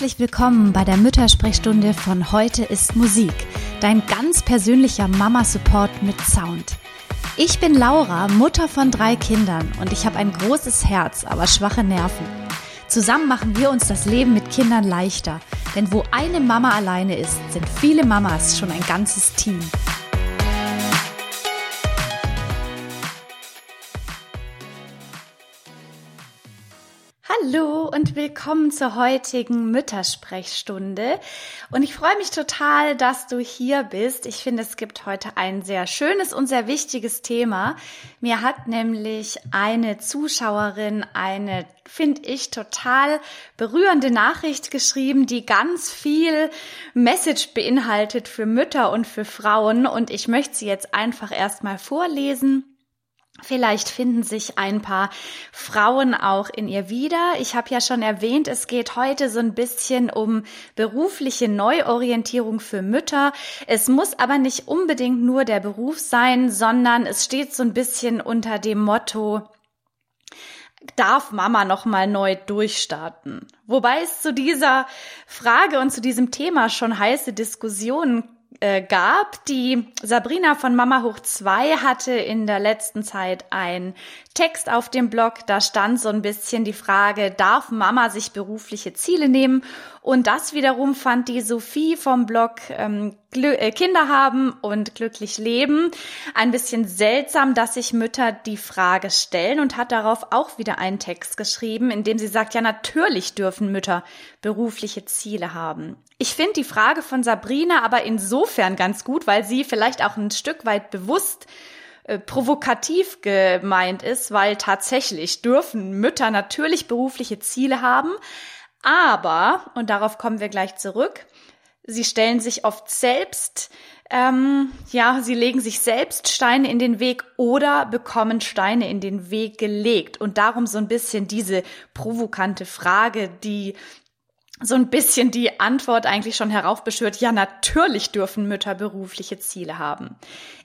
Herzlich willkommen bei der Müttersprechstunde von Heute ist Musik, dein ganz persönlicher Mama-Support mit Sound. Ich bin Laura, Mutter von drei Kindern und ich habe ein großes Herz, aber schwache Nerven. Zusammen machen wir uns das Leben mit Kindern leichter, denn wo eine Mama alleine ist, sind viele Mamas schon ein ganzes Team. Hallo und willkommen zur heutigen Müttersprechstunde. Und ich freue mich total, dass du hier bist. Ich finde, es gibt heute ein sehr schönes und sehr wichtiges Thema. Mir hat nämlich eine Zuschauerin eine, finde ich, total berührende Nachricht geschrieben, die ganz viel Message beinhaltet für Mütter und für Frauen. Und ich möchte sie jetzt einfach erstmal vorlesen. Vielleicht finden sich ein paar Frauen auch in ihr wieder. Ich habe ja schon erwähnt, es geht heute so ein bisschen um berufliche Neuorientierung für Mütter. Es muss aber nicht unbedingt nur der Beruf sein, sondern es steht so ein bisschen unter dem Motto, darf Mama noch mal neu durchstarten? Wobei es zu dieser Frage und zu diesem Thema schon heiße Diskussionen äh, gab. Die Sabrina von Mama Hoch 2 hatte in der letzten Zeit ein Text auf dem Blog, da stand so ein bisschen die Frage, darf Mama sich berufliche Ziele nehmen? Und das wiederum fand die Sophie vom Blog ähm, äh, Kinder haben und glücklich leben ein bisschen seltsam, dass sich Mütter die Frage stellen und hat darauf auch wieder einen Text geschrieben, in dem sie sagt, ja natürlich dürfen Mütter berufliche Ziele haben. Ich finde die Frage von Sabrina aber insofern ganz gut, weil sie vielleicht auch ein Stück weit bewusst äh, provokativ gemeint ist, weil tatsächlich dürfen Mütter natürlich berufliche Ziele haben, aber, und darauf kommen wir gleich zurück, sie stellen sich oft selbst, ähm, ja, sie legen sich selbst Steine in den Weg oder bekommen Steine in den Weg gelegt. Und darum so ein bisschen diese provokante Frage, die so ein bisschen die Antwort eigentlich schon heraufbeschwört, ja, natürlich dürfen Mütter berufliche Ziele haben.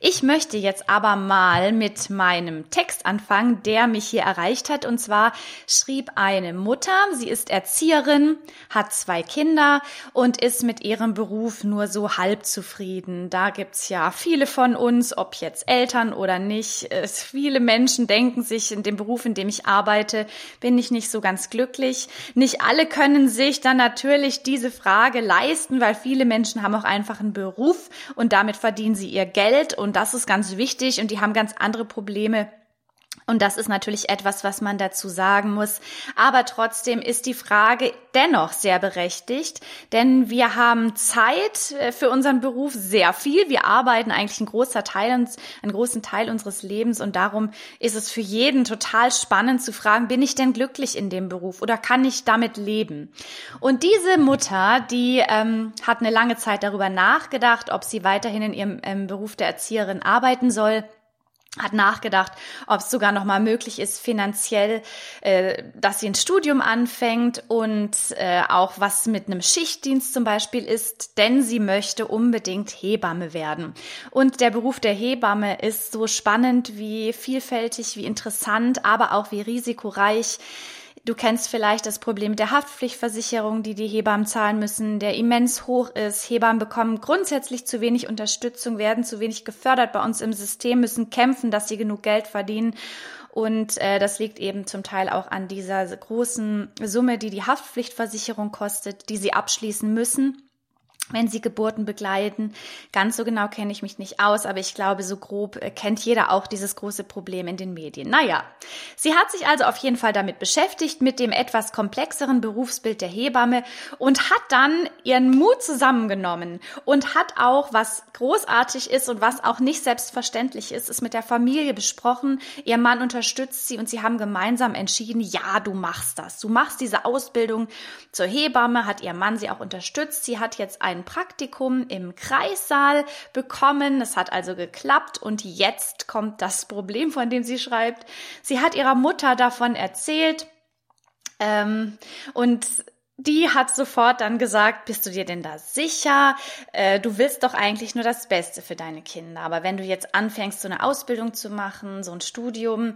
Ich möchte jetzt aber mal mit meinem Text anfangen, der mich hier erreicht hat. Und zwar schrieb eine Mutter, sie ist Erzieherin, hat zwei Kinder und ist mit ihrem Beruf nur so halb zufrieden. Da gibt's ja viele von uns, ob jetzt Eltern oder nicht. Es, viele Menschen denken sich, in dem Beruf, in dem ich arbeite, bin ich nicht so ganz glücklich. Nicht alle können sich dann natürlich diese Frage leisten, weil viele Menschen haben auch einfach einen Beruf und damit verdienen sie ihr Geld und das ist ganz wichtig und die haben ganz andere Probleme und das ist natürlich etwas, was man dazu sagen muss. Aber trotzdem ist die Frage dennoch sehr berechtigt, denn wir haben Zeit äh, für unseren Beruf sehr viel. Wir arbeiten eigentlich einen, großer Teil, einen großen Teil unseres Lebens und darum ist es für jeden total spannend zu fragen, bin ich denn glücklich in dem Beruf oder kann ich damit leben? Und diese Mutter, die ähm, hat eine lange Zeit darüber nachgedacht, ob sie weiterhin in ihrem ähm, Beruf der Erzieherin arbeiten soll hat nachgedacht, ob es sogar noch mal möglich ist finanziell, äh, dass sie ein Studium anfängt und äh, auch was mit einem Schichtdienst zum Beispiel ist, denn sie möchte unbedingt Hebamme werden. Und der Beruf der Hebamme ist so spannend wie vielfältig, wie interessant, aber auch wie risikoreich. Du kennst vielleicht das Problem der Haftpflichtversicherung, die die Hebammen zahlen müssen, der immens hoch ist. Hebammen bekommen grundsätzlich zu wenig Unterstützung, werden zu wenig gefördert bei uns im System, müssen kämpfen, dass sie genug Geld verdienen. Und äh, das liegt eben zum Teil auch an dieser großen Summe, die die Haftpflichtversicherung kostet, die sie abschließen müssen wenn sie Geburten begleiten. Ganz so genau kenne ich mich nicht aus, aber ich glaube, so grob äh, kennt jeder auch dieses große Problem in den Medien. Naja, sie hat sich also auf jeden Fall damit beschäftigt, mit dem etwas komplexeren Berufsbild der Hebamme und hat dann ihren Mut zusammengenommen und hat auch, was großartig ist und was auch nicht selbstverständlich ist, ist mit der Familie besprochen. Ihr Mann unterstützt sie und sie haben gemeinsam entschieden, ja, du machst das. Du machst diese Ausbildung zur Hebamme, hat ihr Mann sie auch unterstützt. Sie hat jetzt ein ein Praktikum im Kreissaal bekommen. Es hat also geklappt und jetzt kommt das Problem, von dem sie schreibt. Sie hat ihrer Mutter davon erzählt ähm, und die hat sofort dann gesagt, bist du dir denn da sicher? Äh, du willst doch eigentlich nur das Beste für deine Kinder. Aber wenn du jetzt anfängst, so eine Ausbildung zu machen, so ein Studium,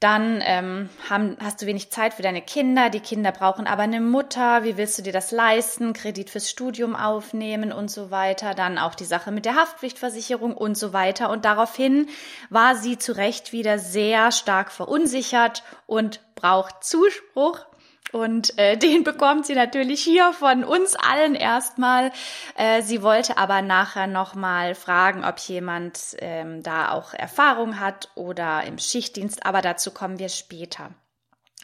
Dann ähm, haben, hast du wenig Zeit für deine Kinder, die Kinder brauchen aber eine Mutter, wie willst du dir das leisten, Kredit fürs Studium aufnehmen und so weiter, dann auch die Sache mit der Haftpflichtversicherung und so weiter. Und daraufhin war sie zu Recht wieder sehr stark verunsichert und braucht Zuspruch und äh, den bekommt sie natürlich hier von uns allen erstmal. Äh, sie wollte aber nachher nochmal fragen, ob jemand ähm, da auch Erfahrung hat oder im Schichtdienst, aber dazu kommen wir später.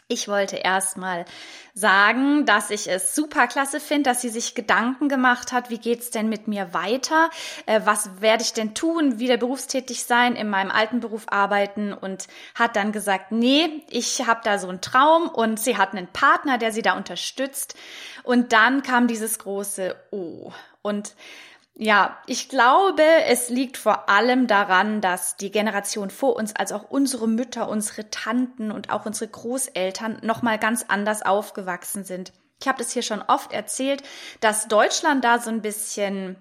Ich wollte erstmal sagen, dass ich es super klasse finde, dass sie sich Gedanken gemacht hat, wie geht's denn mit mir weiter? Äh, was werde ich denn tun? Wieder berufstätig sein, in meinem alten Beruf arbeiten und hat dann gesagt, nee, ich habe da so einen Traum und sie hat einen Partner, der sie da unterstützt. Und dann kam dieses große O. Und ja, ich glaube, es liegt vor allem daran, dass die Generation vor uns, als auch unsere Mütter, unsere Tanten und auch unsere Großeltern noch mal ganz anders aufgewachsen sind. Ich habe das hier schon oft erzählt, dass Deutschland da so ein bisschen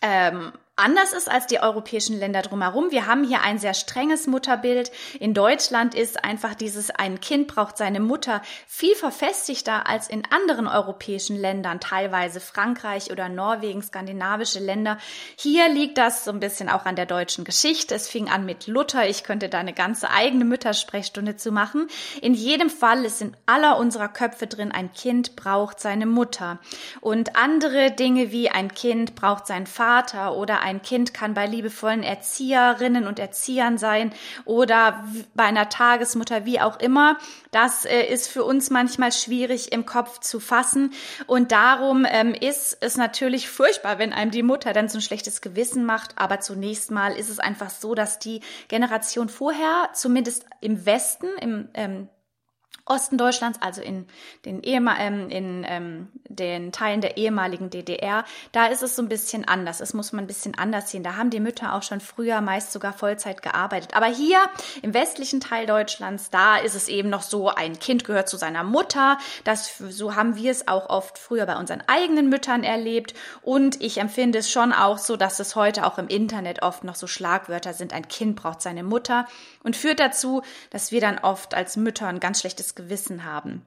ähm, anders ist als die europäischen Länder drumherum. Wir haben hier ein sehr strenges Mutterbild. In Deutschland ist einfach dieses ein Kind braucht seine Mutter viel verfestigter als in anderen europäischen Ländern, teilweise Frankreich oder Norwegen, skandinavische Länder. Hier liegt das so ein bisschen auch an der deutschen Geschichte. Es fing an mit Luther. Ich könnte da eine ganze eigene Müttersprechstunde zu machen. In jedem Fall ist in aller unserer Köpfe drin, ein Kind braucht seine Mutter. Und andere Dinge wie ein Kind braucht seinen Vater oder ein Kind kann bei liebevollen Erzieherinnen und Erziehern sein oder bei einer Tagesmutter, wie auch immer. Das äh, ist für uns manchmal schwierig im Kopf zu fassen. Und darum ähm, ist es natürlich furchtbar, wenn einem die Mutter dann so ein schlechtes Gewissen macht. Aber zunächst mal ist es einfach so, dass die Generation vorher, zumindest im Westen, im ähm, Osten Deutschlands, also in den, Ehemal ähm, in ähm, den Teilen der ehemaligen DDR, da ist es so ein bisschen anders. Es muss man ein bisschen anders sehen. Da haben die Mütter auch schon früher meist sogar Vollzeit gearbeitet. Aber hier im westlichen Teil Deutschlands, da ist es eben noch so, ein Kind gehört zu seiner Mutter. Das, so haben wir es auch oft früher bei unseren eigenen Müttern erlebt. Und ich empfinde es schon auch so, dass es heute auch im Internet oft noch so Schlagwörter sind. Ein Kind braucht seine Mutter und führt dazu, dass wir dann oft als Mütter ein ganz schlechtes Gewissen haben.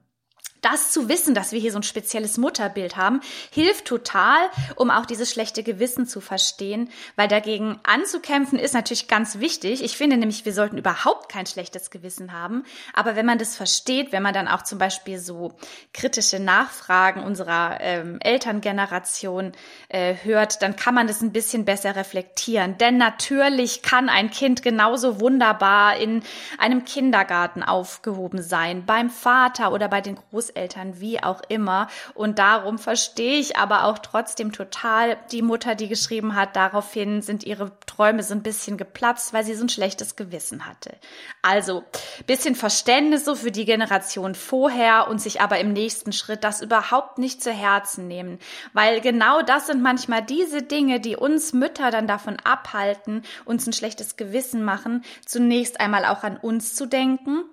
Das zu wissen, dass wir hier so ein spezielles Mutterbild haben, hilft total, um auch dieses schlechte Gewissen zu verstehen, weil dagegen anzukämpfen ist natürlich ganz wichtig. Ich finde nämlich, wir sollten überhaupt kein schlechtes Gewissen haben. Aber wenn man das versteht, wenn man dann auch zum Beispiel so kritische Nachfragen unserer ähm, Elterngeneration äh, hört, dann kann man das ein bisschen besser reflektieren. Denn natürlich kann ein Kind genauso wunderbar in einem Kindergarten aufgehoben sein, beim Vater oder bei den Großeltern Großeltern, wie auch immer. Und darum verstehe ich aber auch trotzdem total die Mutter, die geschrieben hat, daraufhin sind ihre Träume so ein bisschen geplatzt, weil sie so ein schlechtes Gewissen hatte. Also bisschen Verständnis so für die Generation vorher und sich aber im nächsten Schritt das überhaupt nicht zu Herzen nehmen, weil genau das sind manchmal diese Dinge, die uns Mütter dann davon abhalten, uns ein schlechtes Gewissen machen, zunächst einmal auch an uns zu denken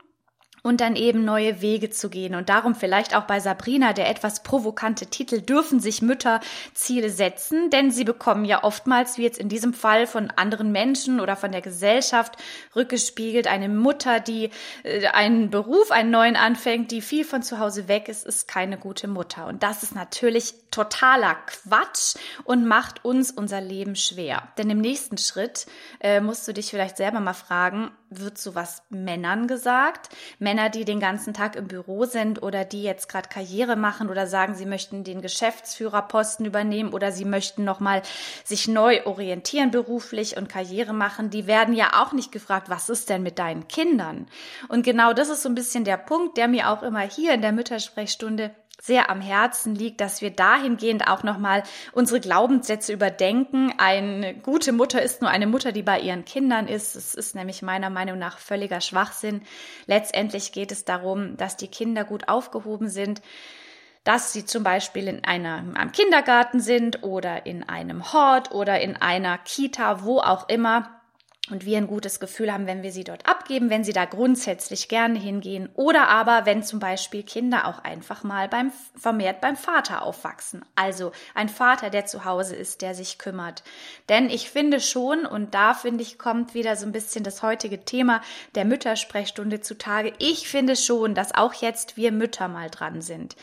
und dann eben neue Wege zu gehen. Und darum vielleicht auch bei Sabrina der etwas provokante Titel, dürfen sich Mütter Ziele setzen, denn sie bekommen ja oftmals, wie jetzt in diesem Fall, von anderen Menschen oder von der Gesellschaft rückgespiegelt, eine Mutter, die äh, einen Beruf, einen neuen anfängt, die viel von zu Hause weg ist, ist keine gute Mutter. Und das ist natürlich totaler Quatsch und macht uns unser Leben schwer. Denn im nächsten Schritt äh, musst du dich vielleicht selber mal fragen, wird sowas Männern gesagt? Männer, die den ganzen Tag im Büro sind oder die jetzt gerade Karriere machen oder sagen, sie möchten den Geschäftsführerposten übernehmen oder sie möchten nochmal sich neu orientieren beruflich und Karriere machen, die werden ja auch nicht gefragt, was ist denn mit deinen Kindern? Und genau das ist so ein bisschen der Punkt, der mir auch immer hier in der Müttersprechstunde sehr am Herzen liegt, dass wir dahingehend auch nochmal unsere Glaubenssätze überdenken. Eine gute Mutter ist nur eine Mutter, die bei ihren Kindern ist. Es ist nämlich meiner Meinung nach völliger Schwachsinn. Letztendlich geht es darum, dass die Kinder gut aufgehoben sind, dass sie zum Beispiel in einer, einem Kindergarten sind oder in einem Hort oder in einer Kita, wo auch immer und wir ein gutes Gefühl haben, wenn wir sie dort abgeben, wenn sie da grundsätzlich gerne hingehen oder aber wenn zum Beispiel Kinder auch einfach mal beim vermehrt beim Vater aufwachsen. Also ein Vater, der zu Hause ist, der sich kümmert. Denn ich finde schon und da finde ich kommt wieder so ein bisschen das heutige Thema der Müttersprechstunde zutage. Ich finde schon, dass auch jetzt wir Mütter mal dran sind.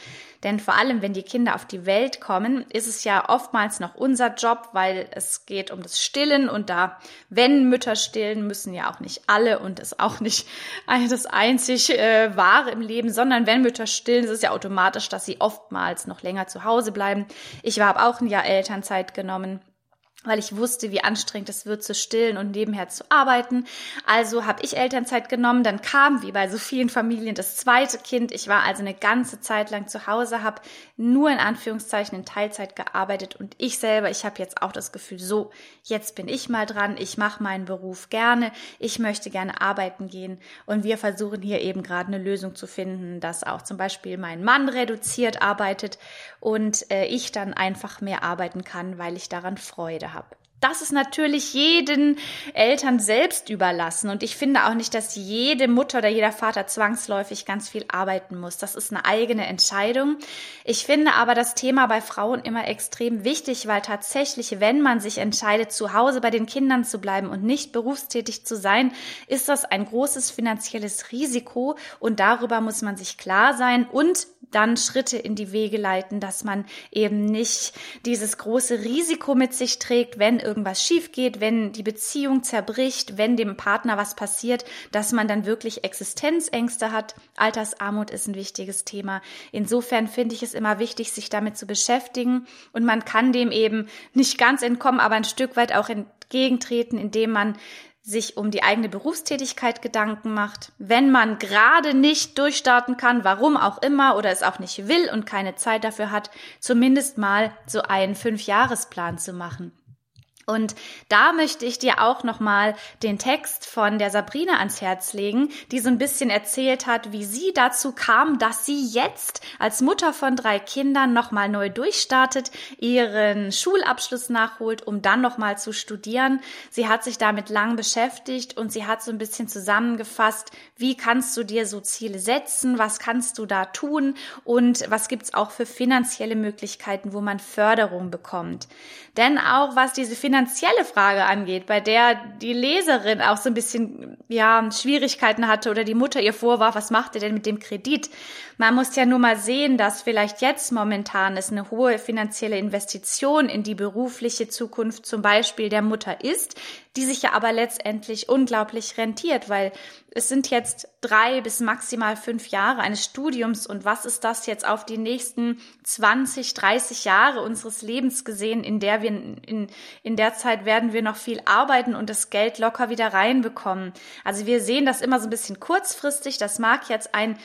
Denn vor allem, wenn die Kinder auf die Welt kommen, ist es ja oftmals noch unser Job, weil es geht um das Stillen und da, wenn Mütter stillen, müssen ja auch nicht alle und ist auch nicht das einzig äh, Wahre im Leben, sondern wenn Mütter stillen, ist es ja automatisch, dass sie oftmals noch länger zu Hause bleiben. Ich habe auch ein Jahr Elternzeit genommen weil ich wusste, wie anstrengend es wird zu stillen und nebenher zu arbeiten. Also habe ich Elternzeit genommen, dann kam, wie bei so vielen Familien, das zweite Kind. Ich war also eine ganze Zeit lang zu Hause, habe nur in Anführungszeichen in Teilzeit gearbeitet. Und ich selber, ich habe jetzt auch das Gefühl, so, jetzt bin ich mal dran, ich mache meinen Beruf gerne, ich möchte gerne arbeiten gehen. Und wir versuchen hier eben gerade eine Lösung zu finden, dass auch zum Beispiel mein Mann reduziert arbeitet und äh, ich dann einfach mehr arbeiten kann, weil ich daran Freude habe. Das ist natürlich jeden Eltern selbst überlassen. Und ich finde auch nicht, dass jede Mutter oder jeder Vater zwangsläufig ganz viel arbeiten muss. Das ist eine eigene Entscheidung. Ich finde aber das Thema bei Frauen immer extrem wichtig, weil tatsächlich, wenn man sich entscheidet, zu Hause bei den Kindern zu bleiben und nicht berufstätig zu sein, ist das ein großes finanzielles Risiko. Und darüber muss man sich klar sein und dann Schritte in die Wege leiten, dass man eben nicht dieses große Risiko mit sich trägt, wenn irgendwas schief geht, wenn die Beziehung zerbricht, wenn dem Partner was passiert, dass man dann wirklich Existenzängste hat. Altersarmut ist ein wichtiges Thema. Insofern finde ich es immer wichtig, sich damit zu beschäftigen und man kann dem eben nicht ganz entkommen, aber ein Stück weit auch entgegentreten, indem man sich um die eigene Berufstätigkeit Gedanken macht, wenn man gerade nicht durchstarten kann, warum auch immer, oder es auch nicht will und keine Zeit dafür hat, zumindest mal so einen Fünfjahresplan zu machen. Und da möchte ich dir auch nochmal den Text von der Sabrina ans Herz legen, die so ein bisschen erzählt hat, wie sie dazu kam, dass sie jetzt als Mutter von drei Kindern nochmal neu durchstartet, ihren Schulabschluss nachholt, um dann nochmal zu studieren. Sie hat sich damit lang beschäftigt und sie hat so ein bisschen zusammengefasst, wie kannst du dir so Ziele setzen, was kannst du da tun und was gibt's auch für finanzielle Möglichkeiten, wo man Förderung bekommt. Denn auch was diese finanzielle Frage angeht, bei der die Leserin auch so ein bisschen ja Schwierigkeiten hatte oder die Mutter ihr vorwarf, was macht ihr denn mit dem Kredit? Man muss ja nur mal sehen, dass vielleicht jetzt momentan es eine hohe finanzielle Investition in die berufliche Zukunft zum Beispiel der Mutter ist, die sich ja aber letztendlich unglaublich rentiert, weil es sind jetzt drei bis maximal fünf Jahre eines Studiums und was ist das jetzt auf die nächsten 20, 30 Jahre unseres Lebens gesehen, in der wir in, in der Zeit werden wir noch viel arbeiten und das Geld locker wieder reinbekommen. Also wir sehen das immer so ein bisschen kurzfristig. Das mag jetzt ein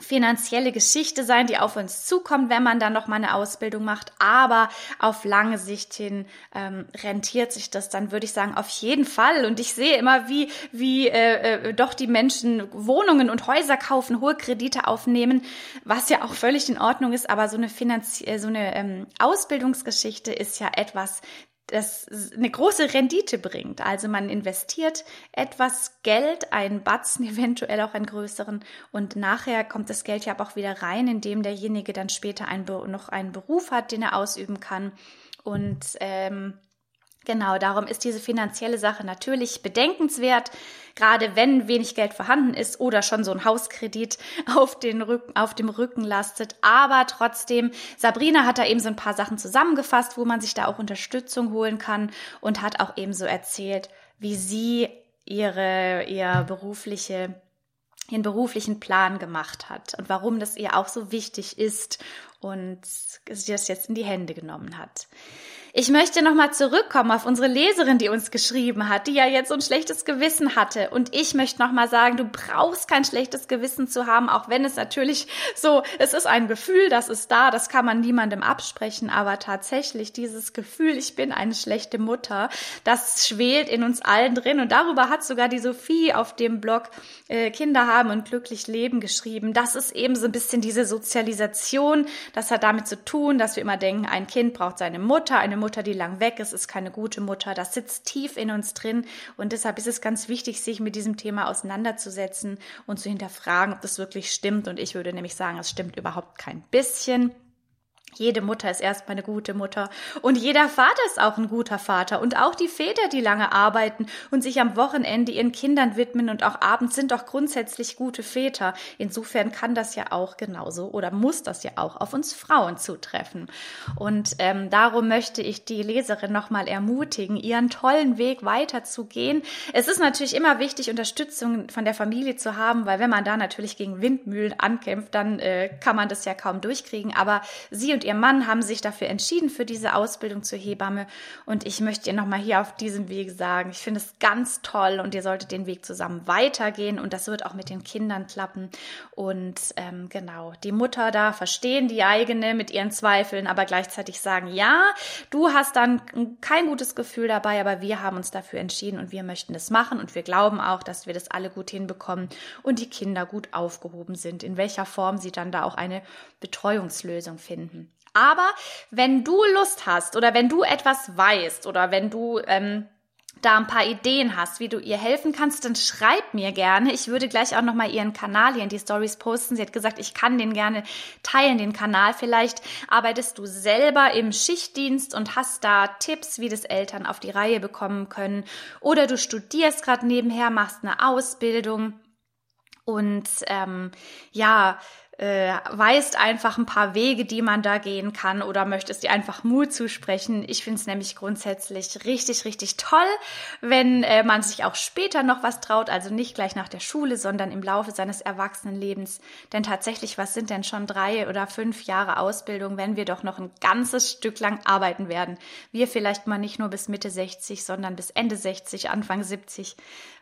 finanzielle Geschichte sein, die auf uns zukommt, wenn man dann noch mal eine Ausbildung macht. Aber auf lange Sicht hin ähm, rentiert sich das dann, würde ich sagen, auf jeden Fall. Und ich sehe immer, wie wie äh, äh, doch die Menschen Wohnungen und Häuser kaufen, hohe Kredite aufnehmen, was ja auch völlig in Ordnung ist. Aber so eine Finanz äh, so eine ähm, Ausbildungsgeschichte ist ja etwas, das eine große Rendite bringt. Also man investiert etwas Geld, einen Batzen, eventuell auch einen größeren, und nachher kommt das Geld ja auch wieder rein, indem derjenige dann später ein, noch einen Beruf hat, den er ausüben kann. Und ähm, Genau, darum ist diese finanzielle Sache natürlich bedenkenswert, gerade wenn wenig Geld vorhanden ist oder schon so ein Hauskredit auf, den Rücken, auf dem Rücken lastet. Aber trotzdem, Sabrina hat da eben so ein paar Sachen zusammengefasst, wo man sich da auch Unterstützung holen kann und hat auch eben so erzählt, wie sie ihre, ihr berufliche ihren beruflichen Plan gemacht hat und warum das ihr auch so wichtig ist und sie das jetzt in die Hände genommen hat. Ich möchte nochmal zurückkommen auf unsere Leserin, die uns geschrieben hat, die ja jetzt so ein schlechtes Gewissen hatte. Und ich möchte nochmal sagen, du brauchst kein schlechtes Gewissen zu haben, auch wenn es natürlich so, es ist ein Gefühl, das ist da, das kann man niemandem absprechen, aber tatsächlich dieses Gefühl, ich bin eine schlechte Mutter, das schwelt in uns allen drin. Und darüber hat sogar die Sophie auf dem Blog äh, Kinder haben und glücklich leben geschrieben. Das ist eben so ein bisschen diese Sozialisation. Das hat damit zu tun, dass wir immer denken, ein Kind braucht seine Mutter, eine Mutter Mutter, die lang weg ist, ist keine gute Mutter. Das sitzt tief in uns drin und deshalb ist es ganz wichtig, sich mit diesem Thema auseinanderzusetzen und zu hinterfragen, ob das wirklich stimmt. Und ich würde nämlich sagen, es stimmt überhaupt kein bisschen. Jede Mutter ist erstmal eine gute Mutter und jeder Vater ist auch ein guter Vater und auch die Väter, die lange arbeiten und sich am Wochenende ihren Kindern widmen und auch abends sind doch grundsätzlich gute Väter. Insofern kann das ja auch genauso oder muss das ja auch auf uns Frauen zutreffen. Und ähm, darum möchte ich die Leserin nochmal ermutigen, ihren tollen Weg weiterzugehen. Es ist natürlich immer wichtig, Unterstützung von der Familie zu haben, weil wenn man da natürlich gegen Windmühlen ankämpft, dann äh, kann man das ja kaum durchkriegen. Aber sie und ihr Mann haben sich dafür entschieden für diese Ausbildung zur Hebamme. Und ich möchte ihr nochmal hier auf diesem Weg sagen, ich finde es ganz toll und ihr solltet den Weg zusammen weitergehen und das wird auch mit den Kindern klappen. Und ähm, genau, die Mutter da verstehen die eigene mit ihren Zweifeln, aber gleichzeitig sagen, ja, du hast dann kein gutes Gefühl dabei, aber wir haben uns dafür entschieden und wir möchten das machen und wir glauben auch, dass wir das alle gut hinbekommen und die Kinder gut aufgehoben sind, in welcher Form sie dann da auch eine Betreuungslösung finden. Aber wenn du Lust hast oder wenn du etwas weißt oder wenn du ähm, da ein paar Ideen hast, wie du ihr helfen kannst, dann schreib mir gerne. Ich würde gleich auch noch mal ihren Kanal hier in die Stories posten. Sie hat gesagt, ich kann den gerne teilen, den Kanal. Vielleicht arbeitest du selber im Schichtdienst und hast da Tipps, wie das Eltern auf die Reihe bekommen können. Oder du studierst gerade nebenher, machst eine Ausbildung und ähm, ja, äh, weißt einfach ein paar Wege, die man da gehen kann oder möchtest dir einfach Mut zusprechen. Ich finde es nämlich grundsätzlich richtig, richtig toll, wenn äh, man sich auch später noch was traut, also nicht gleich nach der Schule, sondern im Laufe seines Erwachsenenlebens. Denn tatsächlich, was sind denn schon drei oder fünf Jahre Ausbildung, wenn wir doch noch ein ganzes Stück lang arbeiten werden? Wir vielleicht mal nicht nur bis Mitte 60, sondern bis Ende 60, Anfang 70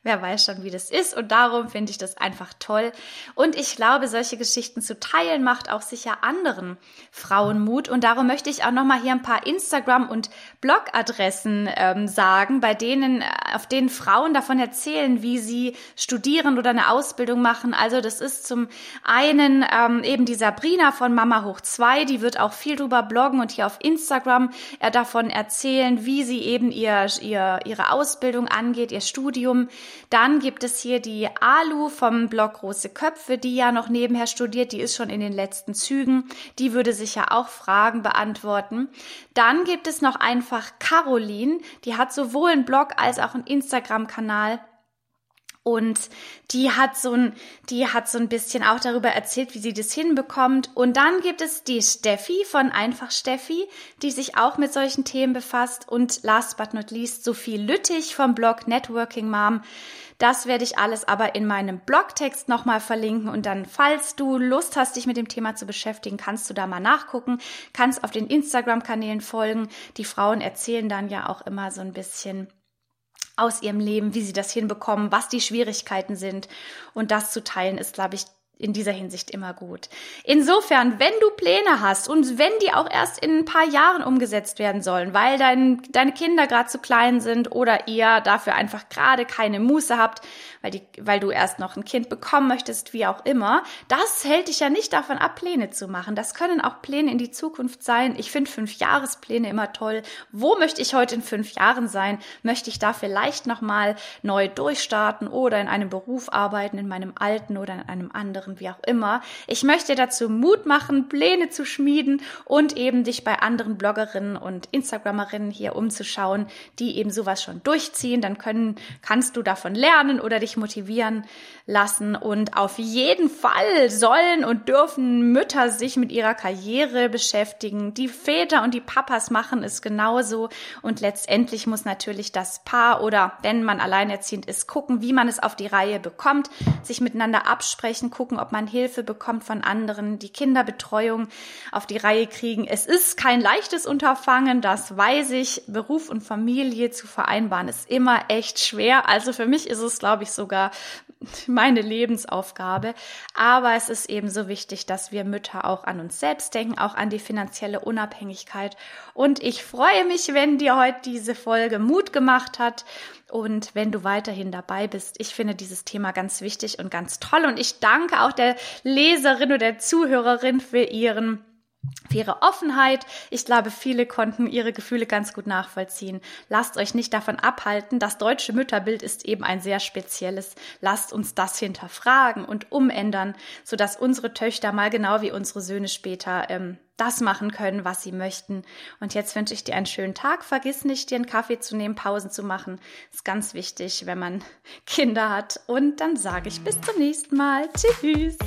wer weiß schon, wie das ist. Und darum finde ich das einfach toll. Und ich glaube, solche Geschichten zu teilen macht auch sicher anderen Frauen Mut. Und darum möchte ich auch nochmal hier ein paar Instagram- und Blogadressen ähm, sagen, bei denen, äh, auf denen Frauen davon erzählen, wie sie studieren oder eine Ausbildung machen. Also das ist zum einen ähm, eben die Sabrina von Mama hoch 2, die wird auch viel drüber bloggen und hier auf Instagram äh, davon erzählen, wie sie eben ihr, ihr, ihre Ausbildung angeht, ihr Studium. Dann gibt es hier die Alu vom Blog Große Köpfe, die ja noch nebenher studiert, die ist schon in den letzten Zügen. Die würde sicher auch Fragen beantworten. Dann gibt es noch einfach Caroline, die hat sowohl einen Blog als auch einen Instagram-Kanal. Und die hat so ein, die hat so ein bisschen auch darüber erzählt, wie sie das hinbekommt. Und dann gibt es die Steffi von Einfach Steffi, die sich auch mit solchen Themen befasst. Und last but not least Sophie Lüttich vom Blog Networking Mom. Das werde ich alles aber in meinem Blogtext nochmal verlinken. Und dann, falls du Lust hast, dich mit dem Thema zu beschäftigen, kannst du da mal nachgucken, kannst auf den Instagram-Kanälen folgen. Die Frauen erzählen dann ja auch immer so ein bisschen aus ihrem Leben, wie sie das hinbekommen, was die Schwierigkeiten sind. Und das zu teilen ist, glaube ich, in dieser Hinsicht immer gut. Insofern, wenn du Pläne hast und wenn die auch erst in ein paar Jahren umgesetzt werden sollen, weil dein, deine Kinder gerade zu klein sind oder ihr dafür einfach gerade keine Muße habt, weil, die, weil du erst noch ein Kind bekommen möchtest, wie auch immer, das hält dich ja nicht davon ab, Pläne zu machen. Das können auch Pläne in die Zukunft sein. Ich finde fünf Jahrespläne immer toll. Wo möchte ich heute in fünf Jahren sein? Möchte ich da vielleicht nochmal neu durchstarten oder in einem Beruf arbeiten, in meinem alten oder in einem anderen? Anderen, wie auch immer. Ich möchte dazu Mut machen, Pläne zu schmieden und eben dich bei anderen Bloggerinnen und Instagrammerinnen hier umzuschauen, die eben sowas schon durchziehen. Dann können, kannst du davon lernen oder dich motivieren lassen. Und auf jeden Fall sollen und dürfen Mütter sich mit ihrer Karriere beschäftigen. Die Väter und die Papas machen es genauso. Und letztendlich muss natürlich das Paar oder wenn man alleinerziehend ist, gucken, wie man es auf die Reihe bekommt, sich miteinander absprechen, gucken, gucken, ob man Hilfe bekommt von anderen, die Kinderbetreuung auf die Reihe kriegen. Es ist kein leichtes Unterfangen, das weiß ich. Beruf und Familie zu vereinbaren ist immer echt schwer. Also für mich ist es, glaube ich, sogar meine Lebensaufgabe. Aber es ist eben so wichtig, dass wir Mütter auch an uns selbst denken, auch an die finanzielle Unabhängigkeit. Und ich freue mich, wenn dir heute diese Folge Mut gemacht hat und wenn du weiterhin dabei bist. Ich finde dieses Thema ganz wichtig und ganz toll und ich danke auch der Leserin oder der Zuhörerin für ihren für ihre Offenheit. Ich glaube, viele konnten ihre Gefühle ganz gut nachvollziehen. Lasst euch nicht davon abhalten. Das deutsche Mütterbild ist eben ein sehr spezielles. Lasst uns das hinterfragen und umändern, sodass unsere Töchter mal genau wie unsere Söhne später ähm, das machen können, was sie möchten. Und jetzt wünsche ich dir einen schönen Tag. Vergiss nicht, dir einen Kaffee zu nehmen, Pausen zu machen. Ist ganz wichtig, wenn man Kinder hat. Und dann sage ich bis zum nächsten Mal. Tschüss.